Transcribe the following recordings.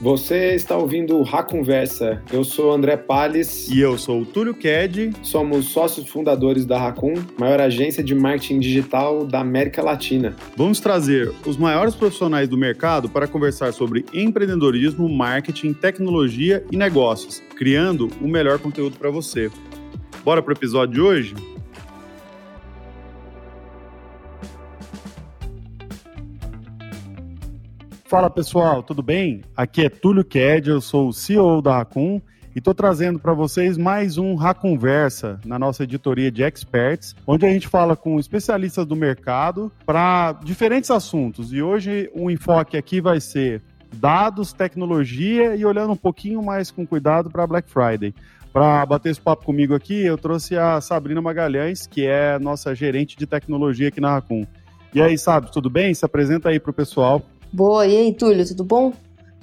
Você está ouvindo o Conversa. Eu sou André Palles. E eu sou o Túlio Ked. Somos sócios fundadores da Racun, maior agência de marketing digital da América Latina. Vamos trazer os maiores profissionais do mercado para conversar sobre empreendedorismo, marketing, tecnologia e negócios, criando o melhor conteúdo para você. Bora para o episódio de hoje? Fala pessoal, tudo bem? Aqui é Túlio Ked, eu sou o CEO da Racun e estou trazendo para vocês mais um Raconversa na nossa editoria de experts, onde a gente fala com especialistas do mercado para diferentes assuntos. E hoje o enfoque aqui vai ser dados, tecnologia e olhando um pouquinho mais com cuidado para Black Friday. Para bater esse papo comigo aqui, eu trouxe a Sabrina Magalhães, que é nossa gerente de tecnologia aqui na Racun. E aí, sabe, tudo bem? Se apresenta aí para o pessoal. Boa, e aí, Túlio, tudo bom?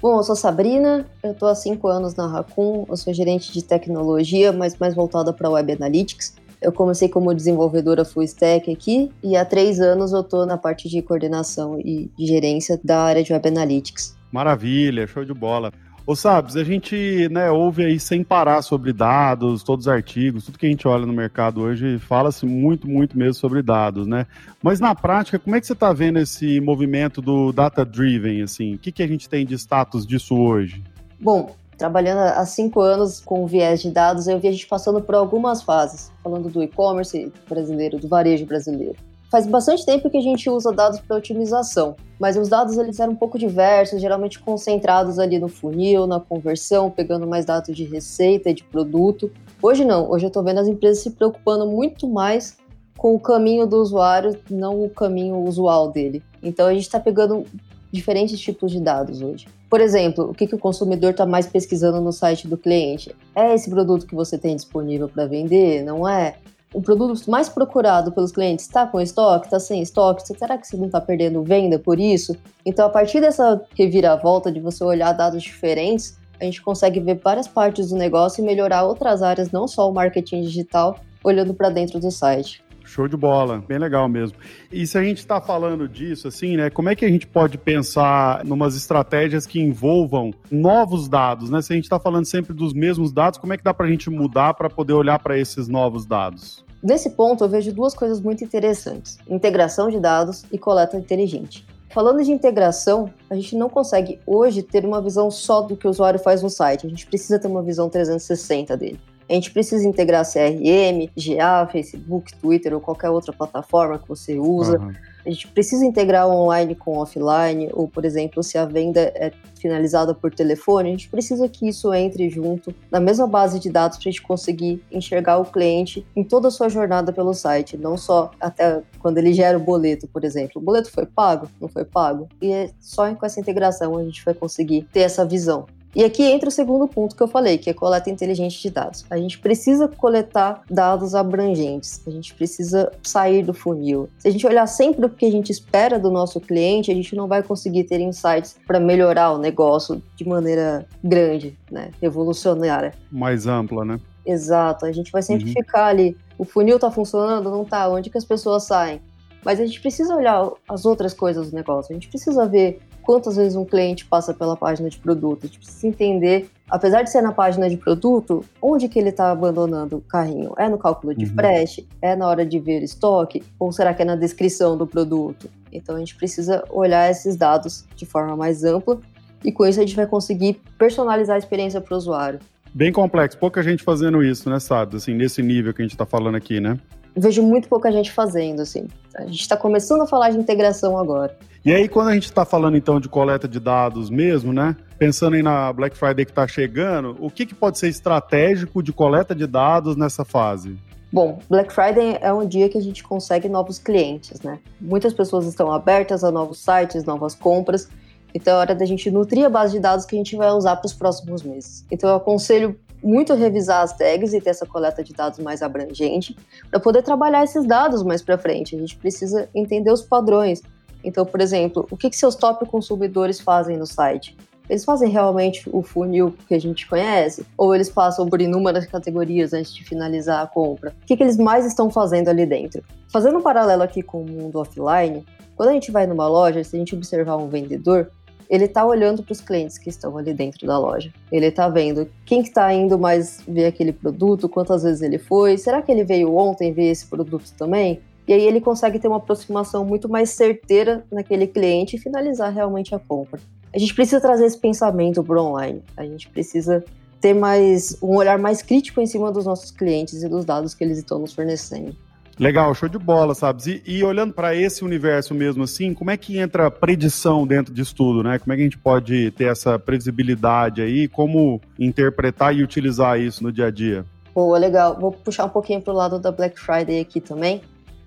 Bom, eu sou Sabrina, eu estou há cinco anos na Raccoon, eu sou gerente de tecnologia, mas mais voltada para Web Analytics. Eu comecei como desenvolvedora full stack aqui e há três anos eu estou na parte de coordenação e de gerência da área de Web Analytics. Maravilha, show de bola. Ô Sabes, a gente né, ouve aí sem parar sobre dados, todos os artigos, tudo que a gente olha no mercado hoje fala-se muito, muito mesmo sobre dados, né? Mas na prática, como é que você está vendo esse movimento do data-driven, assim? O que, que a gente tem de status disso hoje? Bom, trabalhando há cinco anos com viés de dados, eu vi a gente passando por algumas fases, falando do e-commerce brasileiro, do varejo brasileiro faz bastante tempo que a gente usa dados para otimização, mas os dados eles eram um pouco diversos, geralmente concentrados ali no funil, na conversão, pegando mais dados de receita e de produto. Hoje não, hoje eu estou vendo as empresas se preocupando muito mais com o caminho do usuário, não o caminho usual dele. Então a gente está pegando diferentes tipos de dados hoje. Por exemplo, o que, que o consumidor está mais pesquisando no site do cliente? É esse produto que você tem disponível para vender? Não é? O produto mais procurado pelos clientes está com estoque, está sem estoque, será que você não está perdendo venda por isso? Então, a partir dessa reviravolta de você olhar dados diferentes, a gente consegue ver várias partes do negócio e melhorar outras áreas, não só o marketing digital, olhando para dentro do site. Show de bola, bem legal mesmo. E se a gente está falando disso, assim, né? Como é que a gente pode pensar numas estratégias que envolvam novos dados, né? Se a gente está falando sempre dos mesmos dados, como é que dá para a gente mudar para poder olhar para esses novos dados? Nesse ponto, eu vejo duas coisas muito interessantes: integração de dados e coleta inteligente. Falando de integração, a gente não consegue hoje ter uma visão só do que o usuário faz no site, a gente precisa ter uma visão 360 dele. A gente precisa integrar CRM, GA, Facebook, Twitter ou qualquer outra plataforma que você usa. Uhum. A gente precisa integrar online com offline, ou, por exemplo, se a venda é finalizada por telefone, a gente precisa que isso entre junto na mesma base de dados para a gente conseguir enxergar o cliente em toda a sua jornada pelo site, não só até quando ele gera o boleto, por exemplo. O boleto foi pago? Não foi pago? E é só com essa integração a gente vai conseguir ter essa visão. E aqui entra o segundo ponto que eu falei, que é coleta inteligente de dados. A gente precisa coletar dados abrangentes, a gente precisa sair do funil. Se a gente olhar sempre o que a gente espera do nosso cliente, a gente não vai conseguir ter insights para melhorar o negócio de maneira grande, né, revolucionária. Mais ampla, né? Exato, a gente vai sempre uhum. ficar ali. O funil está funcionando, não está? Onde que as pessoas saem? Mas a gente precisa olhar as outras coisas do negócio. A gente precisa ver quantas vezes um cliente passa pela página de produto. A gente precisa entender, apesar de ser na página de produto, onde que ele está abandonando o carrinho? É no cálculo de uhum. frete? É na hora de ver estoque? Ou será que é na descrição do produto? Então a gente precisa olhar esses dados de forma mais ampla e com isso a gente vai conseguir personalizar a experiência para o usuário. Bem complexo, pouca gente fazendo isso, né, sabe? Assim, nesse nível que a gente está falando aqui, né? Vejo muito pouca gente fazendo, assim. A gente está começando a falar de integração agora. E aí, quando a gente está falando então de coleta de dados mesmo, né? Pensando aí na Black Friday que está chegando, o que, que pode ser estratégico de coleta de dados nessa fase? Bom, Black Friday é um dia que a gente consegue novos clientes, né? Muitas pessoas estão abertas a novos sites, novas compras. Então é hora da gente nutrir a base de dados que a gente vai usar para os próximos meses. Então eu aconselho muito revisar as tags e ter essa coleta de dados mais abrangente para poder trabalhar esses dados mais para frente. A gente precisa entender os padrões. Então, por exemplo, o que, que seus top consumidores fazem no site? Eles fazem realmente o funil que a gente conhece? Ou eles passam por inúmeras categorias antes de finalizar a compra? O que, que eles mais estão fazendo ali dentro? Fazendo um paralelo aqui com o mundo offline, quando a gente vai numa loja, se a gente observar um vendedor, ele está olhando para os clientes que estão ali dentro da loja. Ele está vendo quem que está indo mais ver aquele produto, quantas vezes ele foi, será que ele veio ontem ver esse produto também? E aí ele consegue ter uma aproximação muito mais certeira naquele cliente e finalizar realmente a compra. A gente precisa trazer esse pensamento para o online. A gente precisa ter mais um olhar mais crítico em cima dos nossos clientes e dos dados que eles estão nos fornecendo. Legal, show de bola, sabe? E, e olhando para esse universo mesmo assim, como é que entra a predição dentro disso tudo, né? Como é que a gente pode ter essa previsibilidade aí? Como interpretar e utilizar isso no dia a dia? Boa, legal. Vou puxar um pouquinho para o lado da Black Friday aqui também.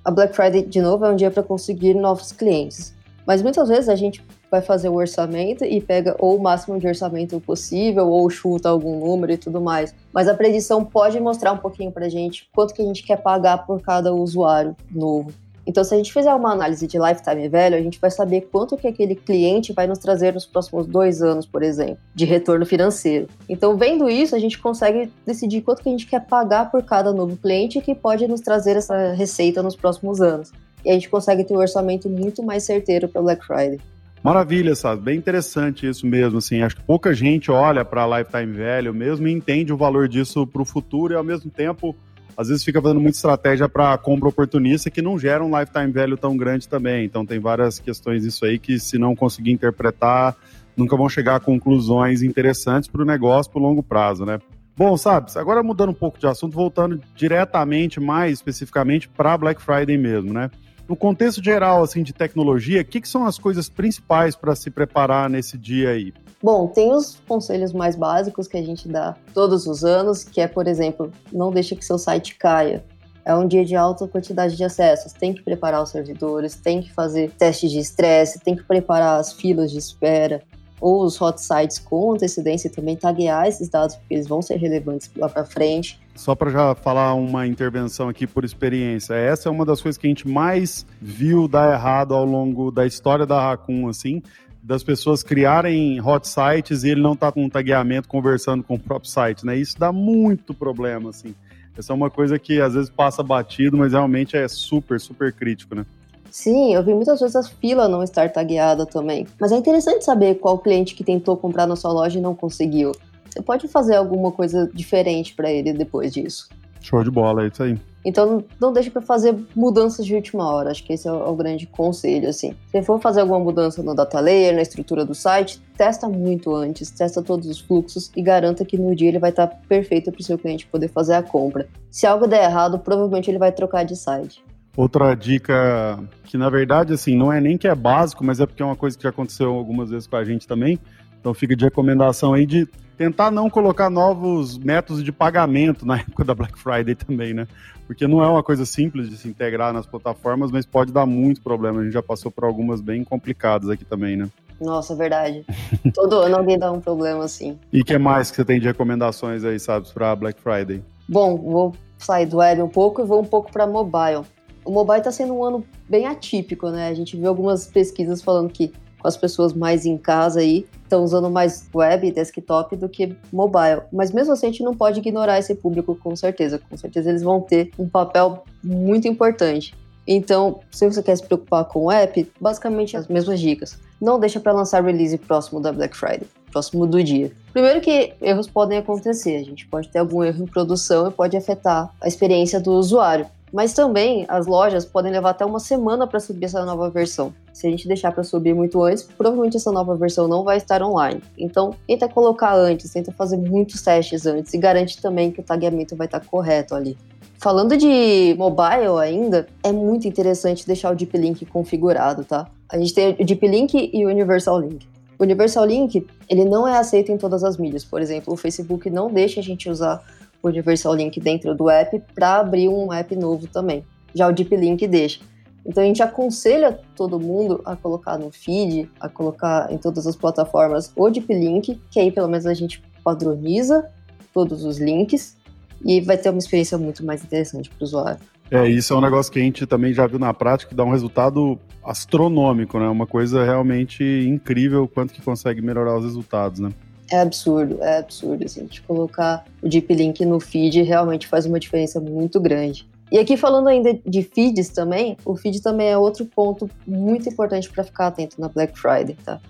A Black Friday, de novo, é um dia para conseguir novos clientes. Mas muitas vezes a gente vai fazer o orçamento e pega ou o máximo de orçamento possível ou chuta algum número e tudo mais. Mas a predição pode mostrar um pouquinho para a gente quanto que a gente quer pagar por cada usuário novo. Então, se a gente fizer uma análise de lifetime velho, a gente vai saber quanto que aquele cliente vai nos trazer nos próximos dois anos, por exemplo, de retorno financeiro. Então, vendo isso, a gente consegue decidir quanto que a gente quer pagar por cada novo cliente que pode nos trazer essa receita nos próximos anos. E a gente consegue ter um orçamento muito mais certeiro para Black Friday. Maravilha, sabe? Bem interessante isso mesmo, assim. Acho que pouca gente olha para Lifetime Velho mesmo e entende o valor disso para o futuro e ao mesmo tempo, às vezes fica fazendo muita estratégia para compra oportunista que não gera um Lifetime Velho tão grande também. Então tem várias questões isso aí que se não conseguir interpretar, nunca vão chegar a conclusões interessantes para o negócio para o longo prazo, né? Bom, sabe, agora mudando um pouco de assunto, voltando diretamente, mais especificamente para Black Friday mesmo, né? No contexto geral assim de tecnologia, o que, que são as coisas principais para se preparar nesse dia aí? Bom, tem os conselhos mais básicos que a gente dá todos os anos, que é, por exemplo, não deixe que seu site caia. É um dia de alta quantidade de acessos, tem que preparar os servidores, tem que fazer testes de estresse, tem que preparar as filas de espera, ou os hot sites com antecedência e também taguear esses dados, porque eles vão ser relevantes lá para frente. Só para já falar uma intervenção aqui por experiência, essa é uma das coisas que a gente mais viu dar errado ao longo da história da Raccoon, assim, das pessoas criarem hot sites e ele não tá com um tagueamento conversando com o próprio site, né? Isso dá muito problema, assim. Essa é uma coisa que às vezes passa batido, mas realmente é super, super crítico, né? Sim, eu vi muitas vezes a fila não estar tagueada também. Mas é interessante saber qual cliente que tentou comprar na sua loja e não conseguiu. Você pode fazer alguma coisa diferente para ele depois disso. Show de bola, é isso aí. Então não deixe para fazer mudanças de última hora. Acho que esse é o, é grande conselho, assim. Se for fazer alguma mudança no data layer, na estrutura do site, testa muito antes, testa todos os fluxos e garanta que no dia ele vai estar perfeito para o seu cliente poder fazer a compra. Se algo der errado, provavelmente ele vai trocar de site. Outra dica que na verdade assim não é nem que é básico, mas é porque é uma coisa que já aconteceu algumas vezes com a gente também. Então fica de recomendação aí de tentar não colocar novos métodos de pagamento na época da Black Friday também, né? Porque não é uma coisa simples de se integrar nas plataformas, mas pode dar muito problema. A gente já passou por algumas bem complicadas aqui também, né? Nossa, verdade. Todo ano alguém dá um problema assim. E o que mais que você tem de recomendações aí, sabe, para Black Friday? Bom, vou sair do web um pouco e vou um pouco para mobile o mobile está sendo um ano bem atípico, né? A gente viu algumas pesquisas falando que as pessoas mais em casa aí estão usando mais web e desktop do que mobile. Mas mesmo assim a gente não pode ignorar esse público com certeza. Com certeza eles vão ter um papel muito importante. Então, se você quer se preocupar com o app, basicamente as mesmas dicas. Não deixa para lançar release próximo da Black Friday, próximo do dia. Primeiro que erros podem acontecer, a gente pode ter algum erro em produção e pode afetar a experiência do usuário. Mas também as lojas podem levar até uma semana para subir essa nova versão. Se a gente deixar para subir muito antes, provavelmente essa nova versão não vai estar online. Então, tenta colocar antes, tenta fazer muitos testes antes e garante também que o tagueamento vai estar correto ali. Falando de mobile ainda, é muito interessante deixar o Deep Link configurado, tá? A gente tem o Deep Link e o Universal Link. O Universal Link, ele não é aceito em todas as mídias. Por exemplo, o Facebook não deixa a gente usar o Universal Link dentro do app para abrir um app novo também. Já o Deep Link deixa. Então a gente aconselha todo mundo a colocar no feed, a colocar em todas as plataformas o Deep Link, que aí pelo menos a gente padroniza todos os links e vai ter uma experiência muito mais interessante para o usuário. É, isso é um negócio que a gente também já viu na prática, que dá um resultado astronômico, né? Uma coisa realmente incrível quanto que consegue melhorar os resultados, né? É absurdo, é absurdo. Assim, de colocar o Deep Link no feed realmente faz uma diferença muito grande. E aqui falando ainda de feeds também, o feed também é outro ponto muito importante para ficar atento na Black Friday, tá?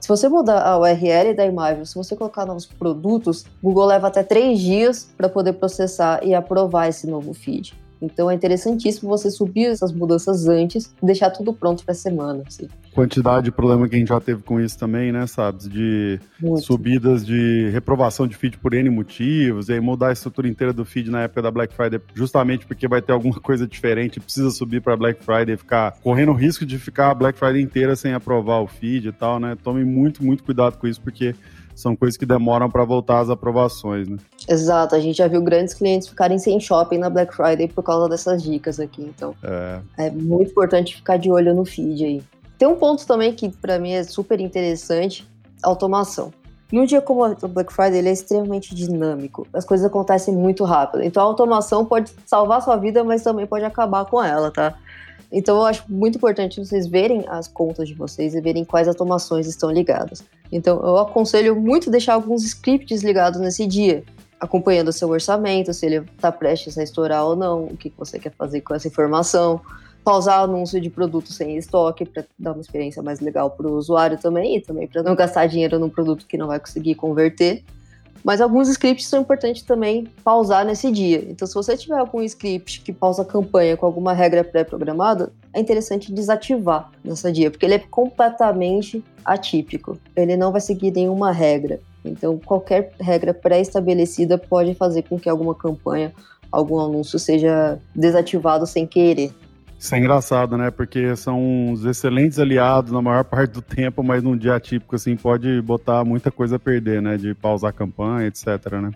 Se você mudar a URL da imagem, se você colocar novos produtos, o Google leva até três dias para poder processar e aprovar esse novo feed. Então é interessantíssimo você subir essas mudanças antes e deixar tudo pronto para a semana. Assim. Quantidade de problema que a gente já teve com isso também, né, sabes? De Muito. subidas de reprovação de feed por N motivos, e aí mudar a estrutura inteira do feed na época da Black Friday, justamente porque vai ter alguma coisa diferente, precisa subir para Black Friday e ficar correndo o risco de ficar a Black Friday inteira sem aprovar o feed e tal, né? Tome muito, muito cuidado com isso, porque são coisas que demoram para voltar às aprovações, né? Exato, a gente já viu grandes clientes ficarem sem shopping na Black Friday por causa dessas dicas aqui, então é, é muito importante ficar de olho no feed aí. Tem um ponto também que para mim é super interessante, automação. Num dia como o Black Friday, ele é extremamente dinâmico. As coisas acontecem muito rápido. Então a automação pode salvar sua vida, mas também pode acabar com ela, tá? Então eu acho muito importante vocês verem as contas de vocês e verem quais automações estão ligadas. Então eu aconselho muito deixar alguns scripts ligados nesse dia, acompanhando o seu orçamento, se ele está prestes a estourar ou não, o que você quer fazer com essa informação. Pausar anúncio de produto sem estoque para dar uma experiência mais legal para o usuário também e também para não gastar dinheiro num produto que não vai conseguir converter. Mas alguns scripts são importantes também pausar nesse dia. Então, se você tiver algum script que pausa a campanha com alguma regra pré-programada, é interessante desativar nessa dia, porque ele é completamente atípico. Ele não vai seguir nenhuma regra. Então, qualquer regra pré-estabelecida pode fazer com que alguma campanha, algum anúncio seja desativado sem querer. Isso é engraçado, né? Porque são uns excelentes aliados na maior parte do tempo, mas num dia típico, assim, pode botar muita coisa a perder, né? De pausar a campanha, etc, né?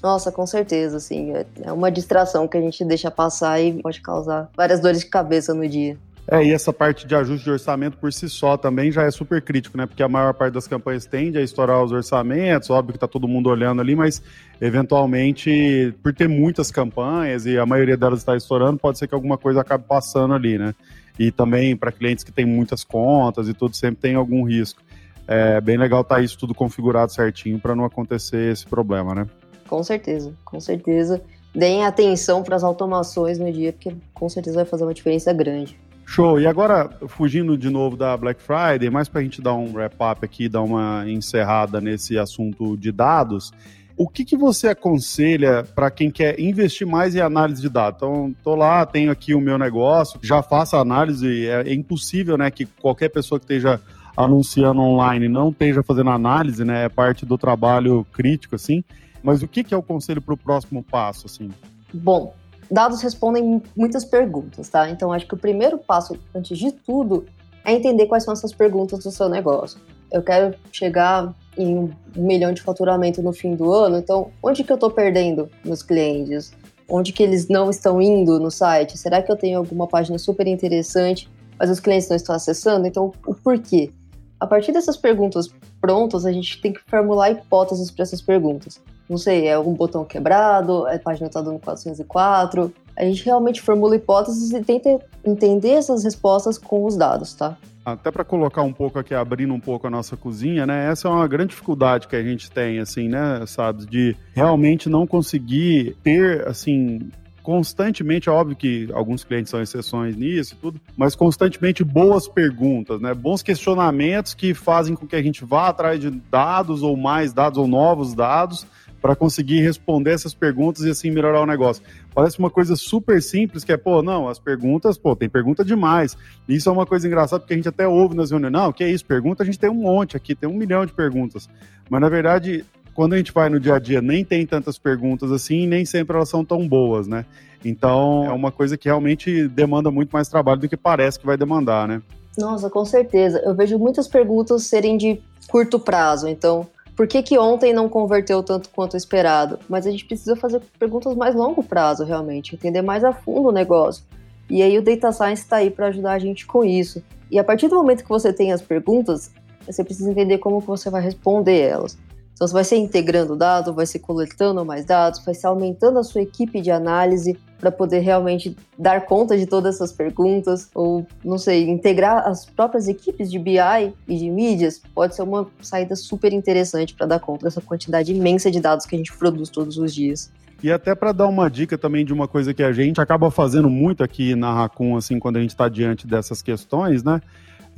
Nossa, com certeza, assim. É uma distração que a gente deixa passar e pode causar várias dores de cabeça no dia. É, e essa parte de ajuste de orçamento por si só também já é super crítico, né? Porque a maior parte das campanhas tende a estourar os orçamentos, óbvio que tá todo mundo olhando ali, mas eventualmente, por ter muitas campanhas e a maioria delas está estourando, pode ser que alguma coisa acabe passando ali, né? E também para clientes que têm muitas contas e tudo, sempre tem algum risco. É bem legal estar tá isso tudo configurado certinho para não acontecer esse problema, né? Com certeza, com certeza. Deem atenção para as automações no dia, porque com certeza vai fazer uma diferença grande. Show. E agora, fugindo de novo da Black Friday, mais para a gente dar um wrap-up aqui, dar uma encerrada nesse assunto de dados, o que, que você aconselha para quem quer investir mais em análise de dados? Então, estou lá, tenho aqui o meu negócio, já faço análise, é, é, impossível né, que qualquer pessoa que esteja anunciando online não esteja fazendo análise, né? É parte do trabalho crítico, assim. Mas o que, que é o conselho para o próximo passo, assim? Bom, dados respondem muitas perguntas, tá? Então acho que o primeiro passo, antes de tudo, é entender quais são essas perguntas do seu negócio. Eu quero chegar em um milhão de faturamento no fim do ano, então onde que eu estou perdendo meus clientes? Onde que eles não estão indo no site? Será que eu tenho alguma página super interessante, mas os clientes não estão acessando? Então, o porquê? A partir dessas perguntas prontas, a gente tem que formular hipóteses para essas perguntas não sei, é algum botão quebrado, a página está dando 404. A gente realmente formula hipóteses e tenta entender essas respostas com os dados, tá? Até para colocar um pouco aqui, abrindo um pouco a nossa cozinha, né? Essa é uma grande dificuldade que a gente tem, assim, né, sabe? De realmente não conseguir ter, assim, constantemente, é óbvio que alguns clientes são exceções nisso e tudo, mas constantemente boas perguntas, né? Bons questionamentos que fazem com que a gente vá atrás de dados ou mais dados ou novos dados para conseguir responder essas perguntas e assim melhorar o negócio. Parece uma coisa super simples, que é, pô, não, as perguntas, pô, tem pergunta demais. Isso é uma coisa engraçada, porque a gente até ouve nas reuniões, não, que é isso, pergunta, a gente tem um monte aqui, tem um milhão de perguntas. Mas, na verdade, quando a gente vai no dia a dia, nem tem tantas perguntas assim, nem sempre elas são tão boas, né? Então, é uma coisa que realmente demanda muito mais trabalho do que parece que vai demandar, né? Nossa, com certeza. Eu vejo muitas perguntas serem de curto prazo, então por que, que ontem não converteu tanto quanto esperado? Mas a gente precisa fazer perguntas mais longo prazo, realmente, entender mais a fundo o negócio. E aí o Data Science está aí para ajudar a gente com isso. E a partir do momento que você tem as perguntas, você precisa entender como que você vai responder elas. Então você vai ser integrando dados, vai ser coletando mais dados, vai ser aumentando a sua equipe de análise para poder realmente dar conta de todas essas perguntas, ou não sei, integrar as próprias equipes de BI e de mídias, pode ser uma saída super interessante para dar conta dessa quantidade imensa de dados que a gente produz todos os dias. E até para dar uma dica também de uma coisa que a gente acaba fazendo muito aqui na Raccoon, assim, quando a gente está diante dessas questões, né?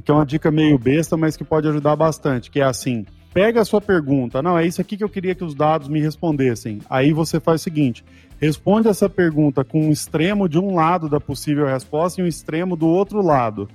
que é uma dica meio besta, mas que pode ajudar bastante, que é assim, pega a sua pergunta, não, é isso aqui que eu queria que os dados me respondessem. Aí você faz o seguinte, responde essa pergunta com um extremo de um lado da possível resposta e um extremo do outro lado.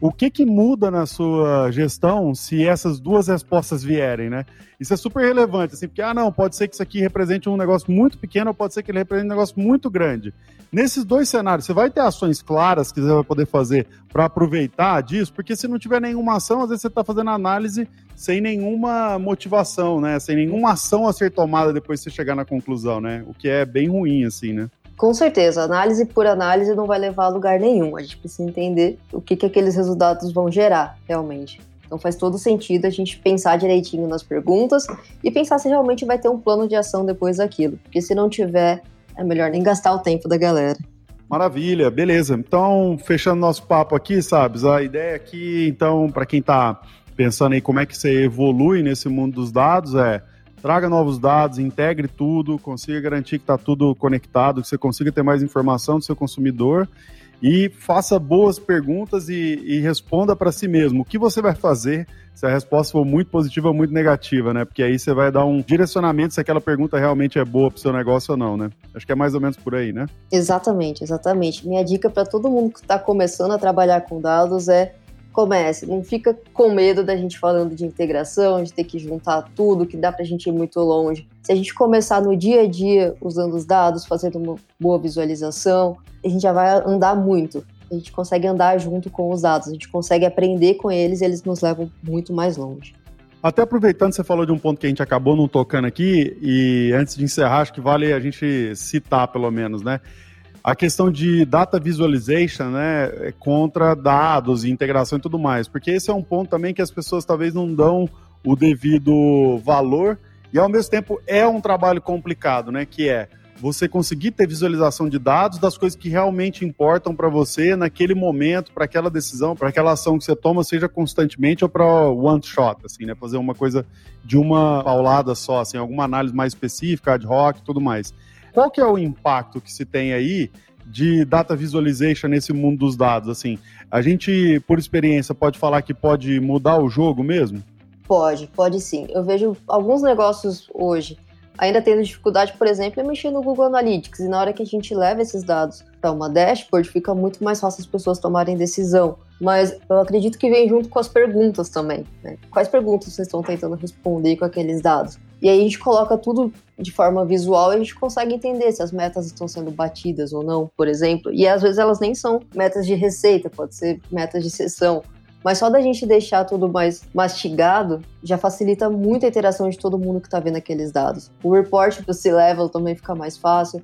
O que, que muda na sua gestão se essas duas respostas vierem, né? Isso é super relevante, assim, porque, ah, não, pode ser que isso aqui represente um negócio muito pequeno ou pode ser que ele represente um negócio muito grande. Nesses dois cenários, você vai ter ações claras que você vai poder fazer para aproveitar disso, porque se não tiver nenhuma ação, às vezes você está fazendo análise sem nenhuma motivação, né? Sem nenhuma ação a ser tomada depois de você chegar na conclusão, né? O que é bem ruim, assim, né? Com certeza, análise por análise não vai levar a lugar nenhum. A gente precisa entender o que, que aqueles resultados vão gerar realmente. Então faz todo sentido a gente pensar direitinho nas perguntas e pensar se realmente vai ter um plano de ação depois daquilo. Porque se não tiver, é melhor nem gastar o tempo da galera. Maravilha, beleza. Então, fechando nosso papo aqui, sabes? A ideia aqui, então, para quem está pensando aí como é que você evolui nesse mundo dos dados, é traga novos dados, integre tudo, consiga garantir que está tudo conectado, que você consiga ter mais informação do seu consumidor e faça boas perguntas e, e responda para si mesmo. O que você vai fazer se a resposta for muito positiva ou muito negativa, né? Porque aí você vai dar um direcionamento se aquela pergunta realmente é boa para o seu negócio ou não, né? Acho que é mais ou menos por aí, né? Exatamente, exatamente. Minha dica para todo mundo que está começando a trabalhar com dados é comece, não fica com medo da gente falando de integração, de ter que juntar tudo, que dá para a gente ir muito longe. Se a gente começar no dia a dia usando os dados, fazendo uma boa visualização, a gente já vai andar muito. A gente consegue andar junto com os dados, a gente consegue aprender com eles e eles nos levam muito mais longe. Até aproveitando, você falou de um ponto que a gente acabou não tocando aqui, e antes de encerrar, acho que vale a gente citar, pelo menos, né? A questão de data visualization, né, é contra dados e integração e tudo mais, porque esse é um ponto também que as pessoas talvez não dão o devido valor e ao mesmo tempo é um trabalho complicado, né, que é você conseguir ter visualização de dados das coisas que realmente importam para você naquele momento, para aquela decisão, para aquela ação que você toma, seja constantemente ou para one shot, assim, né, fazer uma coisa de uma paulada só, assim, alguma análise mais específica, ad hoc, tudo mais. Qual que é o impacto que se tem aí de data visualization nesse mundo dos dados? Assim, a gente, por experiência, pode falar que pode mudar o jogo mesmo? Pode, pode sim. Eu vejo alguns negócios hoje ainda tendo dificuldade, por exemplo, em mexer no Google Analytics. E na hora que a gente leva esses dados para uma dashboard, fica muito mais fácil as pessoas tomarem decisão. Mas eu acredito que vem junto com as perguntas também. Né? Quais perguntas vocês estão tentando responder com aqueles dados? E aí a gente coloca tudo de forma visual e a gente consegue entender se as metas estão sendo batidas ou não, por exemplo. E às vezes elas nem são metas de receita, pode ser metas de sessão. Mas só da gente deixar tudo mais mastigado já facilita muito a interação de todo mundo que está vendo aqueles dados. O report do C-Level também fica mais fácil.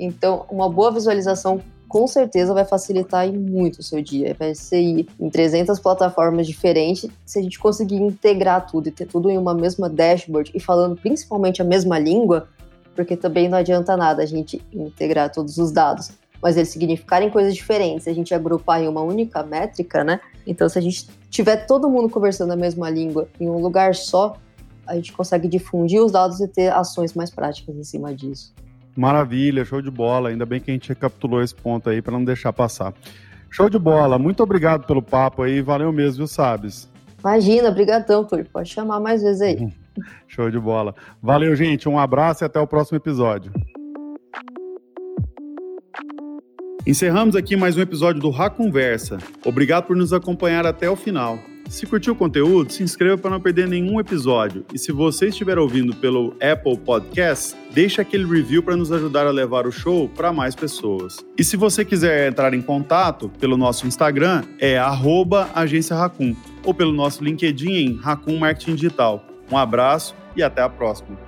Então, uma boa visualização com certeza vai facilitar muito o seu dia. Vai ser em 300 plataformas diferentes se a gente conseguir integrar tudo e ter tudo em uma mesma dashboard e falando principalmente a mesma língua, porque também não adianta nada a gente integrar todos os dados, mas eles significarem coisas diferentes, a gente agrupar em uma única métrica, né? Então, se a gente tiver todo mundo conversando a mesma língua em um lugar só, a gente consegue difundir os dados e ter ações mais práticas em cima disso. Maravilha, show de bola. Ainda bem que a gente recapitulou esse ponto aí para não deixar passar. Show de bola. Muito obrigado pelo papo aí. Valeu mesmo, viu, Sabes? Imagina, brigadão, Túlio. Pode chamar mais vezes aí. Show de bola. Valeu, gente. Um abraço e até o próximo episódio. Encerramos aqui mais um episódio do Rá Conversa. Obrigado por nos acompanhar até o final. Se curtiu o conteúdo, se inscreva para não perder nenhum episódio. E se você estiver ouvindo pelo Apple Podcast, deixe aquele review para nos ajudar a levar o show para mais pessoas. E se você quiser entrar em contato pelo nosso Instagram, é agência Racun, ou pelo nosso LinkedIn em Racun Marketing Digital. Um abraço e até a próxima.